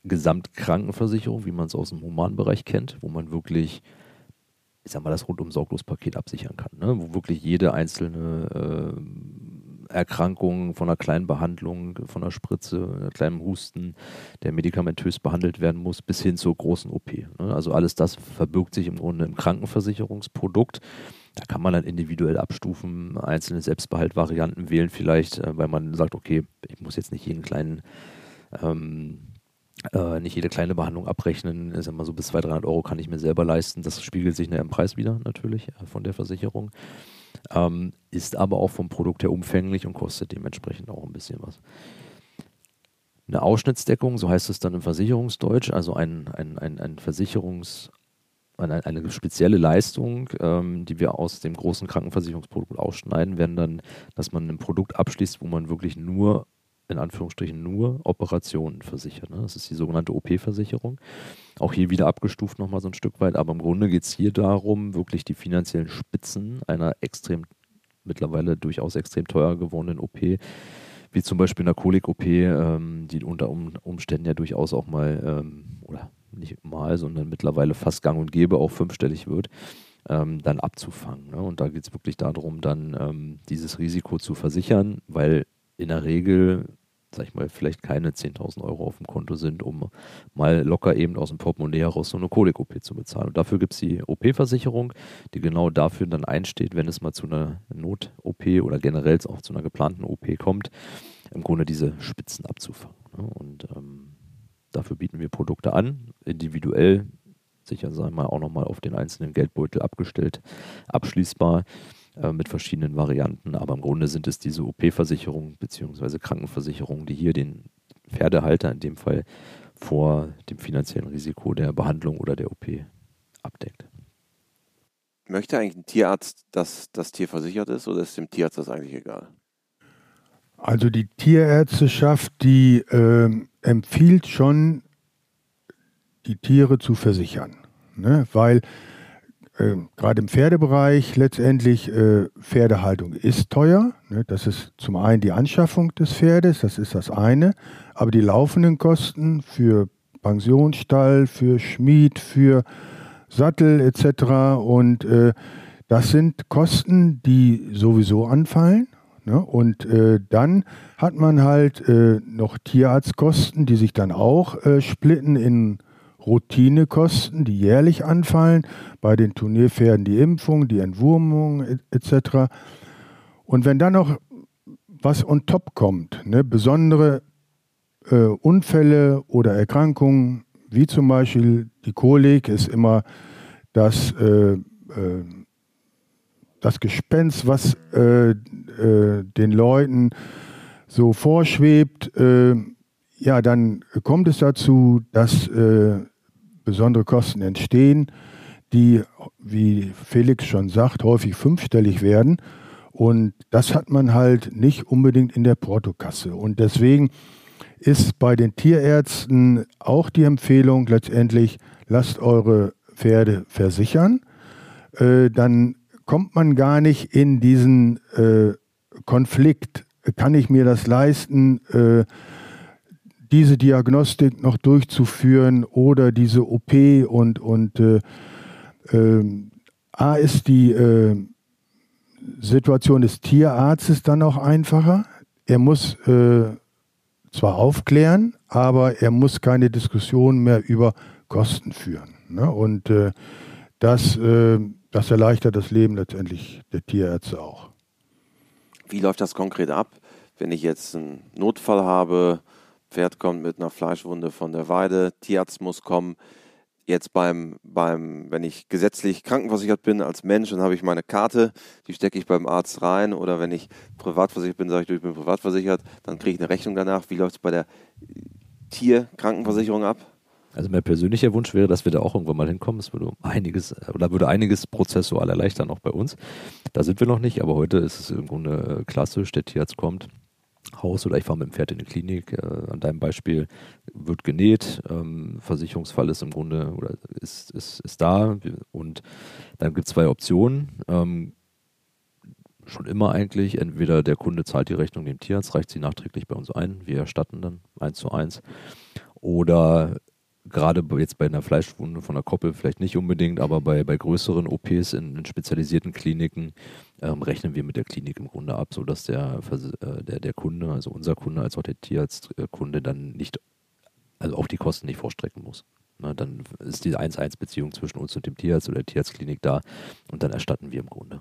Gesamtkrankenversicherung, wie man es aus dem Humanbereich kennt, wo man wirklich, ich sag mal, das rundum sorglos Paket absichern kann, ne? wo wirklich jede einzelne äh, Erkrankung von einer kleinen Behandlung, von einer Spritze, einer kleinen Husten, der medikamentös behandelt werden muss, bis hin zur großen OP. Ne? Also alles das verbirgt sich im Grunde im Krankenversicherungsprodukt da kann man dann individuell abstufen, einzelne Selbstbehaltvarianten wählen vielleicht, äh, weil man sagt, okay, ich muss jetzt nicht jeden kleinen, ähm, äh, nicht jede kleine Behandlung abrechnen. Ist immer so bis 200, 300 Euro kann ich mir selber leisten. Das spiegelt sich im Preis wieder natürlich äh, von der Versicherung. Ähm, ist aber auch vom Produkt her umfänglich und kostet dementsprechend auch ein bisschen was. Eine Ausschnittsdeckung, so heißt es dann im Versicherungsdeutsch, also ein, ein, ein, ein Versicherungs- eine, eine spezielle Leistung, ähm, die wir aus dem großen Krankenversicherungsprodukt ausschneiden, werden dann, dass man ein Produkt abschließt, wo man wirklich nur, in Anführungsstrichen, nur Operationen versichert. Ne? Das ist die sogenannte OP-Versicherung. Auch hier wieder abgestuft nochmal so ein Stück weit, aber im Grunde geht es hier darum, wirklich die finanziellen Spitzen einer extrem, mittlerweile durchaus extrem teuer gewordenen OP wie zum Beispiel einer Kolik-OP, ähm, die unter Umständen ja durchaus auch mal ähm, oder nicht mal, sondern mittlerweile fast gang und gäbe auch fünfstellig wird, ähm, dann abzufangen. Ne? Und da geht es wirklich darum, dann ähm, dieses Risiko zu versichern, weil in der Regel, sag ich mal, vielleicht keine 10.000 Euro auf dem Konto sind, um mal locker eben aus dem Portemonnaie heraus so eine Kolik-OP zu bezahlen. Und dafür gibt es die OP-Versicherung, die genau dafür dann einsteht, wenn es mal zu einer Not-OP oder generell auch zu einer geplanten OP kommt, im Grunde diese Spitzen abzufangen. Ne? Und ähm, Dafür bieten wir Produkte an, individuell, sicher sagen wir auch nochmal auf den einzelnen Geldbeutel abgestellt, abschließbar äh, mit verschiedenen Varianten. Aber im Grunde sind es diese OP-Versicherungen bzw. Krankenversicherungen, die hier den Pferdehalter in dem Fall vor dem finanziellen Risiko der Behandlung oder der OP abdeckt. Möchte eigentlich ein Tierarzt, dass das Tier versichert ist oder ist dem Tierarzt das eigentlich egal? Also die Tierärzteschaft, die äh, empfiehlt schon, die Tiere zu versichern. Ne? Weil äh, gerade im Pferdebereich letztendlich äh, Pferdehaltung ist teuer. Ne? Das ist zum einen die Anschaffung des Pferdes, das ist das eine. Aber die laufenden Kosten für Pensionsstall, für Schmied, für Sattel etc. Und äh, das sind Kosten, die sowieso anfallen. Ne? Und äh, dann hat man halt äh, noch Tierarztkosten, die sich dann auch äh, splitten in Routinekosten, die jährlich anfallen, bei den Turnierpferden die Impfung, die Entwurmung etc. Und wenn dann noch was on top kommt, ne, besondere äh, Unfälle oder Erkrankungen, wie zum Beispiel die Kolik, ist immer das äh, äh, das Gespenst, was äh, äh, den Leuten so vorschwebt, äh, ja, dann kommt es dazu, dass äh, besondere Kosten entstehen, die, wie Felix schon sagt, häufig fünfstellig werden. Und das hat man halt nicht unbedingt in der Portokasse. Und deswegen ist bei den Tierärzten auch die Empfehlung letztendlich, lasst eure Pferde versichern. Äh, dann kommt man gar nicht in diesen äh, Konflikt. Kann ich mir das leisten, äh, diese Diagnostik noch durchzuführen oder diese OP und, und äh, ähm, A ist die äh, Situation des Tierarztes dann auch einfacher. Er muss äh, zwar aufklären, aber er muss keine Diskussion mehr über Kosten führen. Ne? Und äh, das das erleichtert das Leben letztendlich der Tierärzte auch. Wie läuft das konkret ab, wenn ich jetzt einen Notfall habe? Pferd kommt mit einer Fleischwunde von der Weide, Tierarzt muss kommen. Jetzt beim, beim, wenn ich gesetzlich krankenversichert bin als Mensch, dann habe ich meine Karte, die stecke ich beim Arzt rein. Oder wenn ich privatversichert bin, sage ich, ich bin privatversichert, dann kriege ich eine Rechnung danach. Wie läuft es bei der Tierkrankenversicherung ab? Also mein persönlicher Wunsch wäre, dass wir da auch irgendwann mal hinkommen. Es würde einiges oder würde einiges prozessual erleichtern, auch bei uns. Da sind wir noch nicht, aber heute ist es im Grunde klassisch, der Tierarzt kommt, Haus oder ich fahre mit dem Pferd in die Klinik. Äh, an deinem Beispiel wird genäht, ähm, Versicherungsfall ist im Grunde oder ist, ist, ist da und dann gibt es zwei Optionen. Ähm, schon immer eigentlich, entweder der Kunde zahlt die Rechnung dem Tierarzt, reicht sie nachträglich bei uns ein, wir erstatten dann eins zu eins. Oder gerade jetzt bei einer Fleischwunde von der Koppel vielleicht nicht unbedingt, aber bei, bei größeren OPs in, in spezialisierten Kliniken ähm, rechnen wir mit der Klinik im Grunde ab, sodass der, äh, der, der Kunde, also unser Kunde als auch der Tierarztkunde dann nicht, also auch die Kosten nicht vorstrecken muss. Na, dann ist die 1-1-Beziehung zwischen uns und dem Tierarzt oder der Tierarztklinik da und dann erstatten wir im Grunde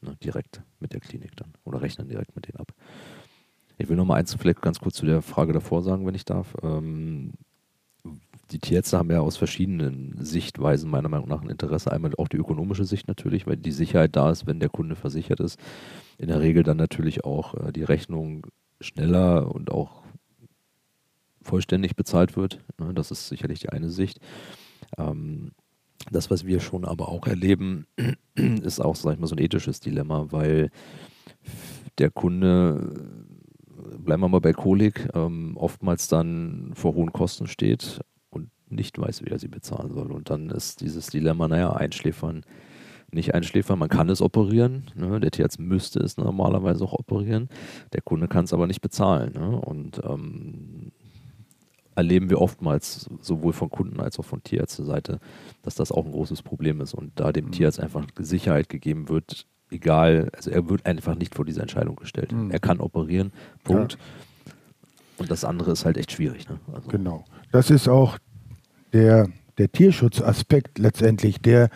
ne, direkt mit der Klinik dann oder rechnen direkt mit denen ab. Ich will noch mal eins vielleicht ganz kurz zu der Frage davor sagen, wenn ich darf. Ähm, die Tierärzte haben ja aus verschiedenen Sichtweisen meiner Meinung nach ein Interesse. Einmal auch die ökonomische Sicht natürlich, weil die Sicherheit da ist, wenn der Kunde versichert ist. In der Regel dann natürlich auch äh, die Rechnung schneller und auch vollständig bezahlt wird. Ne, das ist sicherlich die eine Sicht. Ähm, das, was wir schon aber auch erleben, ist auch, sag ich mal, so ein ethisches Dilemma, weil der Kunde, bleiben wir mal bei Kolik, ähm, oftmals dann vor hohen Kosten steht nicht weiß, wie er sie bezahlen soll. Und dann ist dieses Dilemma, naja, einschläfern, nicht einschläfern, man kann es operieren, ne? der Tierarzt müsste es normalerweise auch operieren, der Kunde kann es aber nicht bezahlen. Ne? Und ähm, erleben wir oftmals sowohl von Kunden als auch von Tierärzteseite, dass das auch ein großes Problem ist und da dem mhm. Tierarzt einfach Sicherheit gegeben wird, egal, also er wird einfach nicht vor diese Entscheidung gestellt. Mhm. Er kann operieren, Punkt. Ja. Und das andere ist halt echt schwierig. Ne? Also genau. Das ist auch der, der Tierschutzaspekt letztendlich, der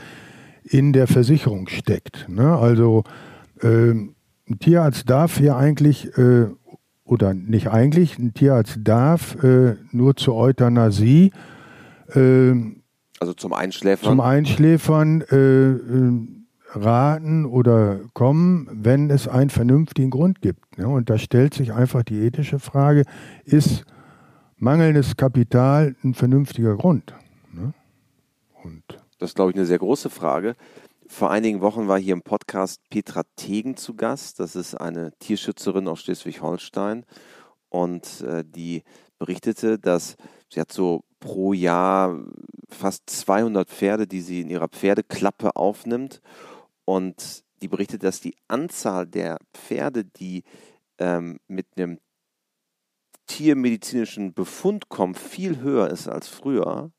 in der Versicherung steckt. Ne? Also äh, ein Tierarzt darf ja eigentlich, äh, oder nicht eigentlich, ein Tierarzt darf äh, nur zur Euthanasie, äh, also zum Einschläfern, zum Einschläfern äh, äh, raten oder kommen, wenn es einen vernünftigen Grund gibt. Ne? Und da stellt sich einfach die ethische Frage, ist mangelndes Kapital ein vernünftiger Grund? Ne? Und das ist, glaube ich, eine sehr große Frage. Vor einigen Wochen war hier im Podcast Petra Tegen zu Gast. Das ist eine Tierschützerin aus Schleswig-Holstein. Und äh, die berichtete, dass sie hat so pro Jahr fast 200 Pferde, die sie in ihrer Pferdeklappe aufnimmt. Und die berichtet, dass die Anzahl der Pferde, die ähm, mit einem tiermedizinischen Befund kommt, viel höher ist als früher,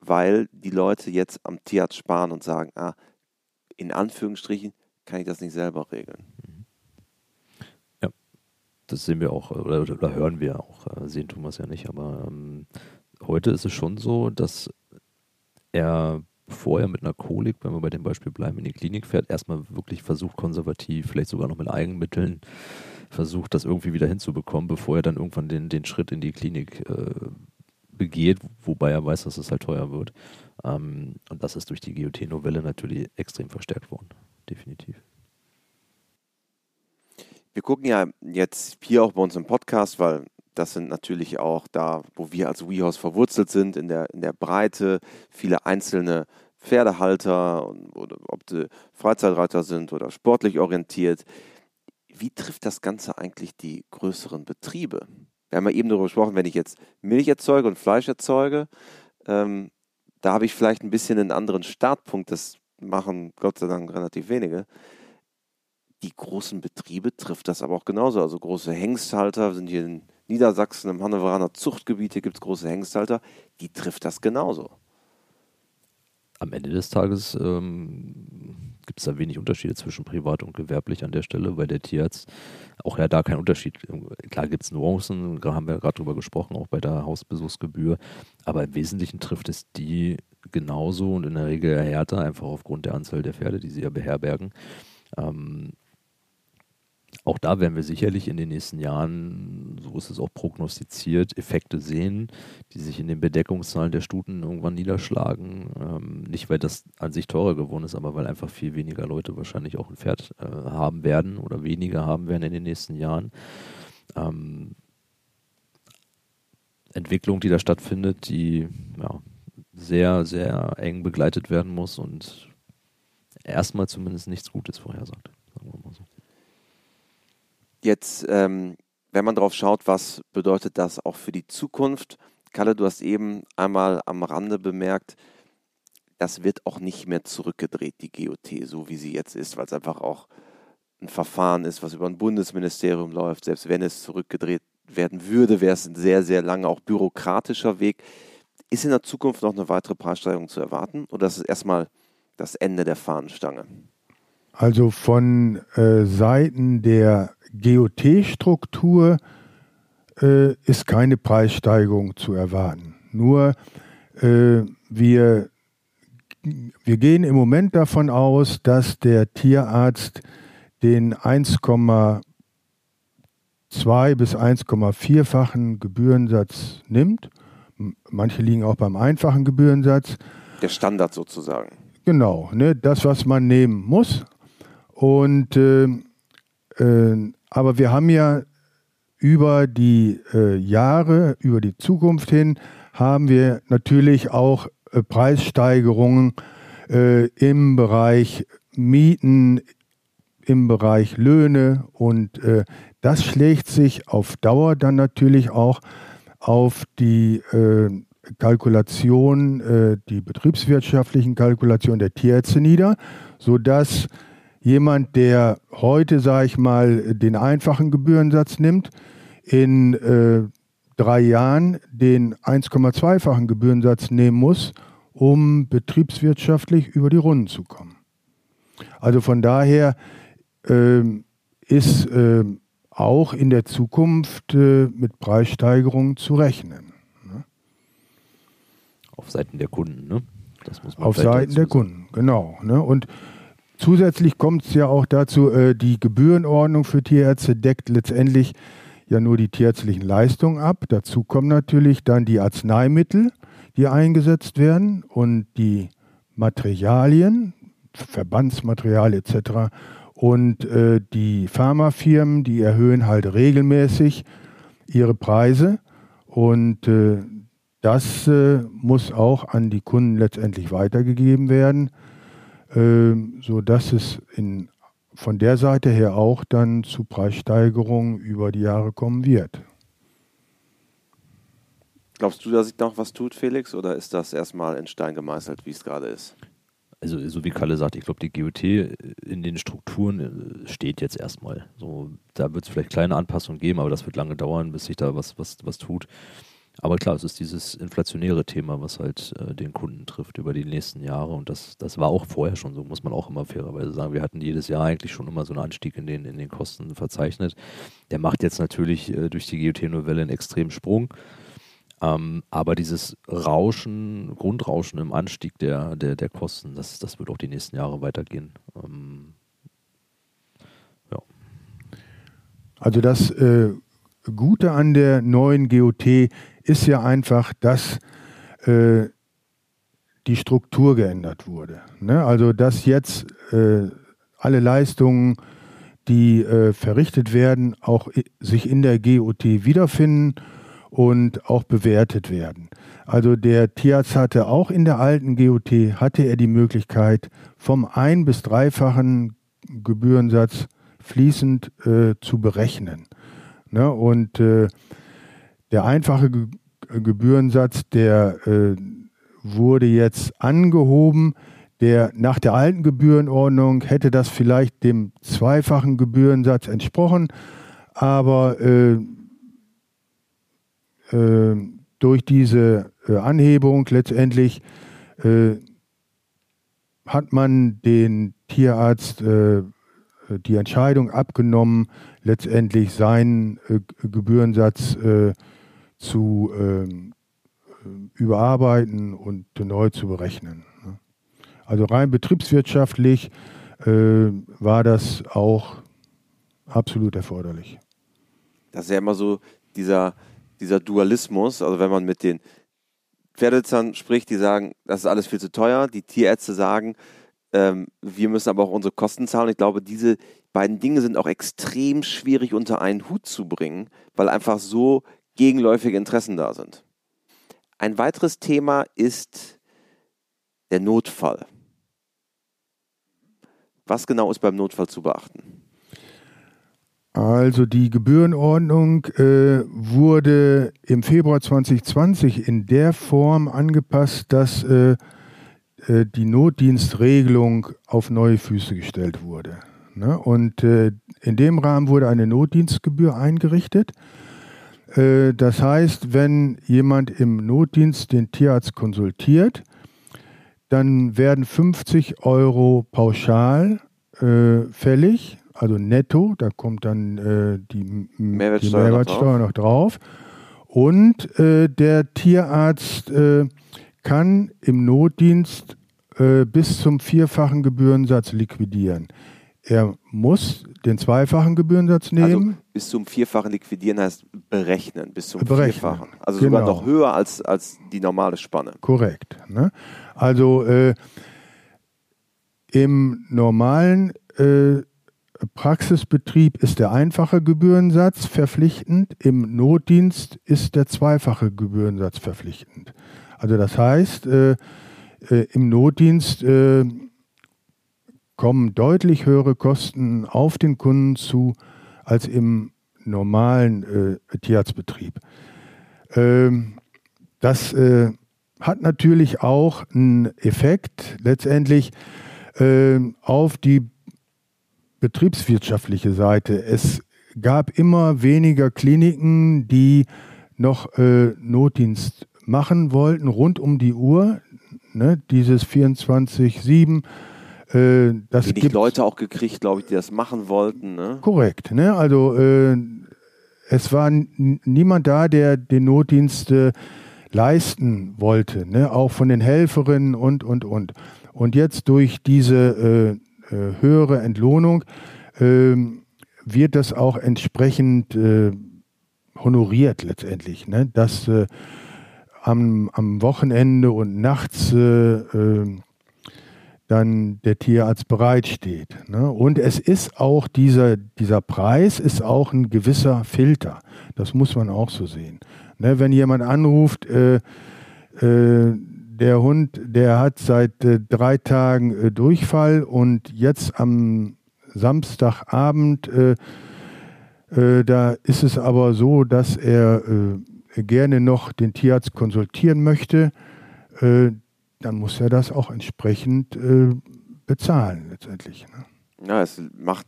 weil die Leute jetzt am Tierarzt sparen und sagen, ah, in Anführungsstrichen kann ich das nicht selber regeln. Mhm. Ja, das sehen wir auch, oder, oder hören wir auch, äh, sehen es ja nicht, aber ähm, heute ist es schon so, dass er vorher mit einer Kolik, wenn wir bei dem Beispiel bleiben, in die Klinik fährt, erstmal wirklich versucht, konservativ, vielleicht sogar noch mit Eigenmitteln, versucht, das irgendwie wieder hinzubekommen, bevor er dann irgendwann den, den Schritt in die Klinik äh, begeht, wobei er weiß, dass es halt teuer wird. Ähm, und das ist durch die GOT-Novelle natürlich extrem verstärkt worden, definitiv. Wir gucken ja jetzt hier auch bei uns im Podcast, weil das sind natürlich auch da, wo wir als WeHorse verwurzelt sind, in der, in der Breite, viele einzelne Pferdehalter, oder ob sie Freizeitreiter sind oder sportlich orientiert. Wie trifft das Ganze eigentlich die größeren Betriebe? Wir haben ja eben darüber gesprochen, wenn ich jetzt Milch erzeuge und Fleisch erzeuge, ähm, da habe ich vielleicht ein bisschen einen anderen Startpunkt. Das machen Gott sei Dank relativ wenige. Die großen Betriebe trifft das aber auch genauso. Also große Hengsthalter sind hier in Niedersachsen, im Hannoveraner Zuchtgebiet, hier gibt es große Hengsthalter. Die trifft das genauso. Am Ende des Tages ähm, gibt es da wenig Unterschiede zwischen privat und gewerblich an der Stelle, weil der Tierarzt auch ja da kein Unterschied. Klar gibt es Nuancen, haben wir gerade drüber gesprochen, auch bei der Hausbesuchsgebühr, aber im Wesentlichen trifft es die genauso und in der Regel härter, einfach aufgrund der Anzahl der Pferde, die sie ja beherbergen. Ähm, auch da werden wir sicherlich in den nächsten Jahren, ist es auch prognostiziert, Effekte sehen, die sich in den Bedeckungszahlen der Stuten irgendwann niederschlagen. Ähm, nicht, weil das an sich teurer geworden ist, aber weil einfach viel weniger Leute wahrscheinlich auch ein Pferd äh, haben werden oder weniger haben werden in den nächsten Jahren. Ähm, Entwicklung, die da stattfindet, die ja, sehr, sehr eng begleitet werden muss und erstmal zumindest nichts Gutes vorhersagt. Sagen wir mal so. Jetzt, ähm, wenn man darauf schaut, was bedeutet das auch für die Zukunft? Kalle, du hast eben einmal am Rande bemerkt, das wird auch nicht mehr zurückgedreht, die GOT, so wie sie jetzt ist, weil es einfach auch ein Verfahren ist, was über ein Bundesministerium läuft. Selbst wenn es zurückgedreht werden würde, wäre es ein sehr, sehr langer, auch bürokratischer Weg. Ist in der Zukunft noch eine weitere Preissteigerung zu erwarten oder ist es erstmal das Ende der Fahnenstange? Also von äh, Seiten der GOT-Struktur äh, ist keine Preissteigerung zu erwarten. Nur äh, wir, wir gehen im Moment davon aus, dass der Tierarzt den 1,2 bis 1,4-fachen Gebührensatz nimmt. Manche liegen auch beim einfachen Gebührensatz. Der Standard sozusagen. Genau, ne, das, was man nehmen muss. Und äh, äh, aber wir haben ja über die äh, Jahre, über die Zukunft hin, haben wir natürlich auch äh, Preissteigerungen äh, im Bereich Mieten, im Bereich Löhne und äh, das schlägt sich auf Dauer dann natürlich auch auf die äh, Kalkulation, äh, die betriebswirtschaftlichen Kalkulationen der Tierärzte nieder, sodass jemand, der heute, sage ich mal, den einfachen Gebührensatz nimmt, in äh, drei Jahren den 1,2-fachen Gebührensatz nehmen muss, um betriebswirtschaftlich über die Runden zu kommen. Also von daher äh, ist äh, auch in der Zukunft äh, mit Preissteigerungen zu rechnen. Ne? Auf Seiten der Kunden, ne? Auf Seiten der Kunden, genau. Ne? Und Zusätzlich kommt es ja auch dazu, äh, die Gebührenordnung für Tierärzte deckt letztendlich ja nur die tierärztlichen Leistungen ab. Dazu kommen natürlich dann die Arzneimittel, die eingesetzt werden und die Materialien, Verbandsmaterial etc. Und äh, die Pharmafirmen, die erhöhen halt regelmäßig ihre Preise und äh, das äh, muss auch an die Kunden letztendlich weitergegeben werden. Ähm, sodass es in, von der Seite her auch dann zu Preissteigerungen über die Jahre kommen wird. Glaubst du, dass sich noch was tut, Felix, oder ist das erstmal in Stein gemeißelt, wie es gerade ist? Also, so wie Kalle sagt, ich glaube, die GOT in den Strukturen äh, steht jetzt erstmal. So, da wird es vielleicht kleine Anpassungen geben, aber das wird lange dauern, bis sich da was, was, was tut. Aber klar, es ist dieses inflationäre Thema, was halt äh, den Kunden trifft über die nächsten Jahre. Und das, das war auch vorher schon so, muss man auch immer fairerweise sagen. Wir hatten jedes Jahr eigentlich schon immer so einen Anstieg in den, in den Kosten verzeichnet. Der macht jetzt natürlich äh, durch die GOT-Novelle einen extremen Sprung. Ähm, aber dieses Rauschen, Grundrauschen im Anstieg der, der, der Kosten, das, das wird auch die nächsten Jahre weitergehen. Ähm, ja. Also das äh, Gute an der neuen GOT ist ja einfach, dass äh, die Struktur geändert wurde. Ne? Also dass jetzt äh, alle Leistungen, die äh, verrichtet werden, auch sich in der GOT wiederfinden und auch bewertet werden. Also der Tierarzt hatte auch in der alten GOT, hatte er die Möglichkeit, vom ein- bis dreifachen Gebührensatz fließend äh, zu berechnen. Ne? Und äh, der einfache Ge Gebührensatz, der äh, wurde jetzt angehoben. Der, nach der alten Gebührenordnung hätte das vielleicht dem zweifachen Gebührensatz entsprochen, aber äh, äh, durch diese äh, Anhebung letztendlich äh, hat man den Tierarzt äh, die Entscheidung abgenommen, letztendlich seinen Gebührensatz äh, zu ähm, überarbeiten und neu zu berechnen. Ne? Also rein betriebswirtschaftlich äh, war das auch absolut erforderlich. Das ist ja immer so dieser, dieser Dualismus, also wenn man mit den Pferdezern spricht, die sagen, das ist alles viel zu teuer, die Tierärzte sagen, ähm, wir müssen aber auch unsere Kosten zahlen. Ich glaube, diese beiden Dinge sind auch extrem schwierig unter einen Hut zu bringen, weil einfach so gegenläufige Interessen da sind. Ein weiteres Thema ist der Notfall. Was genau ist beim Notfall zu beachten? Also die Gebührenordnung äh, wurde im Februar 2020 in der Form angepasst, dass äh, äh, die Notdienstregelung auf neue Füße gestellt wurde. Ne? Und äh, in dem Rahmen wurde eine Notdienstgebühr eingerichtet. Äh, das heißt, wenn jemand im Notdienst den Tierarzt konsultiert, dann werden 50 Euro pauschal äh, fällig also netto, da kommt dann äh, die Mehrwertsteuer, die Mehrwertsteuer noch, drauf. Und äh, der Tierarzt äh, kann im Notdienst äh, bis zum vierfachen Gebührensatz liquidieren. Er muss den zweifachen Gebührensatz also nehmen. Also bis zum vierfachen liquidieren heißt berechnen, bis zum berechnen. vierfachen. Also genau. sogar noch höher als, als die normale Spanne. Korrekt. Ne? Also äh, im normalen äh, Praxisbetrieb ist der einfache Gebührensatz verpflichtend, im Notdienst ist der zweifache Gebührensatz verpflichtend. Also das heißt, äh, äh, im Notdienst äh, kommen deutlich höhere Kosten auf den Kunden zu als im normalen äh, Tierarztbetrieb. Ähm, das äh, hat natürlich auch einen Effekt letztendlich äh, auf die betriebswirtschaftliche Seite. Es gab immer weniger Kliniken, die noch äh, Notdienst machen wollten, rund um die Uhr. Ne, dieses 24-7. Äh, das gibt Leute auch gekriegt, glaube ich, die das machen wollten. Ne? Korrekt. Ne? Also äh, es war niemand da, der den Notdienst äh, leisten wollte. Ne? Auch von den Helferinnen und, und, und. Und jetzt durch diese äh, äh, höhere Entlohnung, ähm, wird das auch entsprechend äh, honoriert letztendlich. Ne? Dass äh, am, am Wochenende und nachts ähm, dann der Tierarzt bereitsteht. Ne? Und es ist auch dieser, dieser Preis ist auch ein gewisser Filter. Das muss man auch so sehen. Ne? Wenn jemand anruft, äh, äh, der Hund, der hat seit äh, drei Tagen äh, Durchfall und jetzt am Samstagabend, äh, äh da ist es aber so, dass er gerne noch den Tierarzt konsultieren möchte. Äh, dann muss er das auch entsprechend bezahlen letztendlich. Ne? Ja, es macht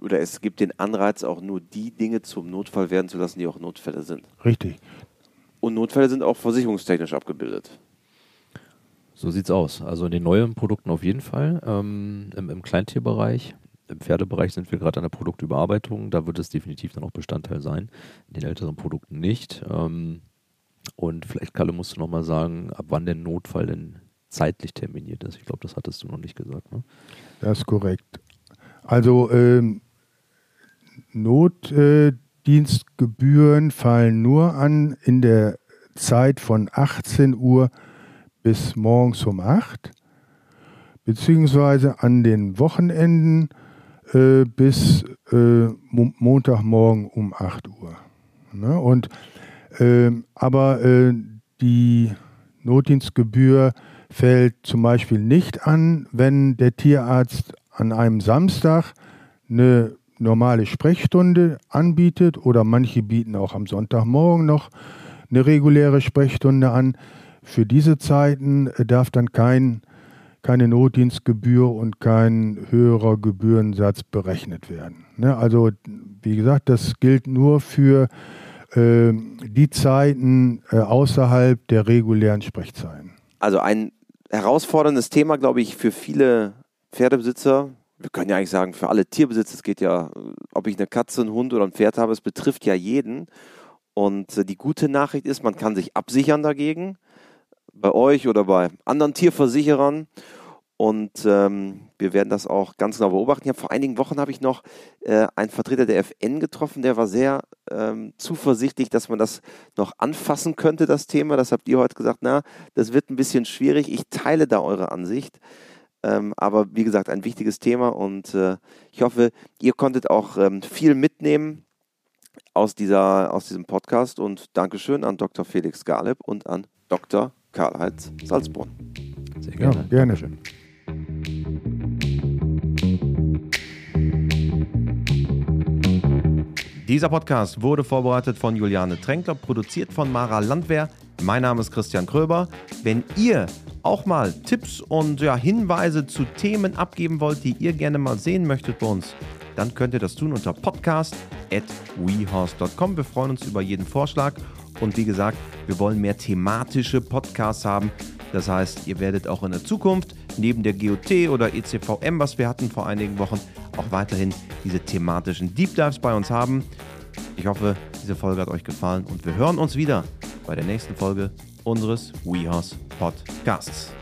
oder es gibt den Anreiz, auch nur die Dinge zum Notfall werden zu lassen, die auch Notfälle sind. Richtig. Und Notfälle sind auch versicherungstechnisch abgebildet. So sieht's aus. Also in den neuen Produkten auf jeden Fall. Ähm, im, Im Kleintierbereich, im Pferdebereich sind wir gerade an der Produktüberarbeitung. Da wird es definitiv dann auch Bestandteil sein. In den älteren Produkten nicht. Ähm, und vielleicht, Kalle, musst du nochmal sagen, ab wann der Notfall denn zeitlich terminiert ist. Ich glaube, das hattest du noch nicht gesagt. Ne? Das ist korrekt. Also ähm, Notdienstgebühren fallen nur an in der Zeit von 18 Uhr bis morgens um 8, beziehungsweise an den Wochenenden äh, bis äh, Montagmorgen um 8 Uhr. Ne? Und, äh, aber äh, die Notdienstgebühr fällt zum Beispiel nicht an, wenn der Tierarzt an einem Samstag eine normale Sprechstunde anbietet oder manche bieten auch am Sonntagmorgen noch eine reguläre Sprechstunde an. Für diese Zeiten äh, darf dann kein, keine Notdienstgebühr und kein höherer Gebührensatz berechnet werden. Ne? Also wie gesagt, das gilt nur für äh, die Zeiten äh, außerhalb der regulären Sprechzeiten. Also ein herausforderndes Thema, glaube ich, für viele Pferdebesitzer. Wir können ja eigentlich sagen, für alle Tierbesitzer, es geht ja, ob ich eine Katze, einen Hund oder ein Pferd habe, es betrifft ja jeden. Und äh, die gute Nachricht ist, man kann sich absichern dagegen, bei euch oder bei anderen Tierversicherern. Und ähm, wir werden das auch ganz genau beobachten. Ja, vor einigen Wochen habe ich noch äh, einen Vertreter der FN getroffen, der war sehr ähm, zuversichtlich, dass man das noch anfassen könnte, das Thema. Das habt ihr heute gesagt, na, das wird ein bisschen schwierig. Ich teile da eure Ansicht. Ähm, aber wie gesagt, ein wichtiges Thema und äh, ich hoffe, ihr konntet auch ähm, viel mitnehmen aus, dieser, aus diesem Podcast und Dankeschön an Dr. Felix Galeb und an Dr. Karl-Heinz Salzbrunn. Sehr gerne. Ja, gerne. Dankeschön. Dieser Podcast wurde vorbereitet von Juliane Tränkler, produziert von Mara Landwehr. Mein Name ist Christian Kröber. Wenn ihr auch mal Tipps und ja, Hinweise zu Themen abgeben wollt, die ihr gerne mal sehen möchtet bei uns, dann könnt ihr das tun unter podcast.wehorse.com. Wir freuen uns über jeden Vorschlag und wie gesagt, wir wollen mehr thematische Podcasts haben. Das heißt, ihr werdet auch in der Zukunft neben der GOT oder ECVM, was wir hatten vor einigen Wochen, auch weiterhin diese thematischen Deep Dives bei uns haben. Ich hoffe, diese Folge hat euch gefallen und wir hören uns wieder bei der nächsten Folge unseres WeHorse Podcasts.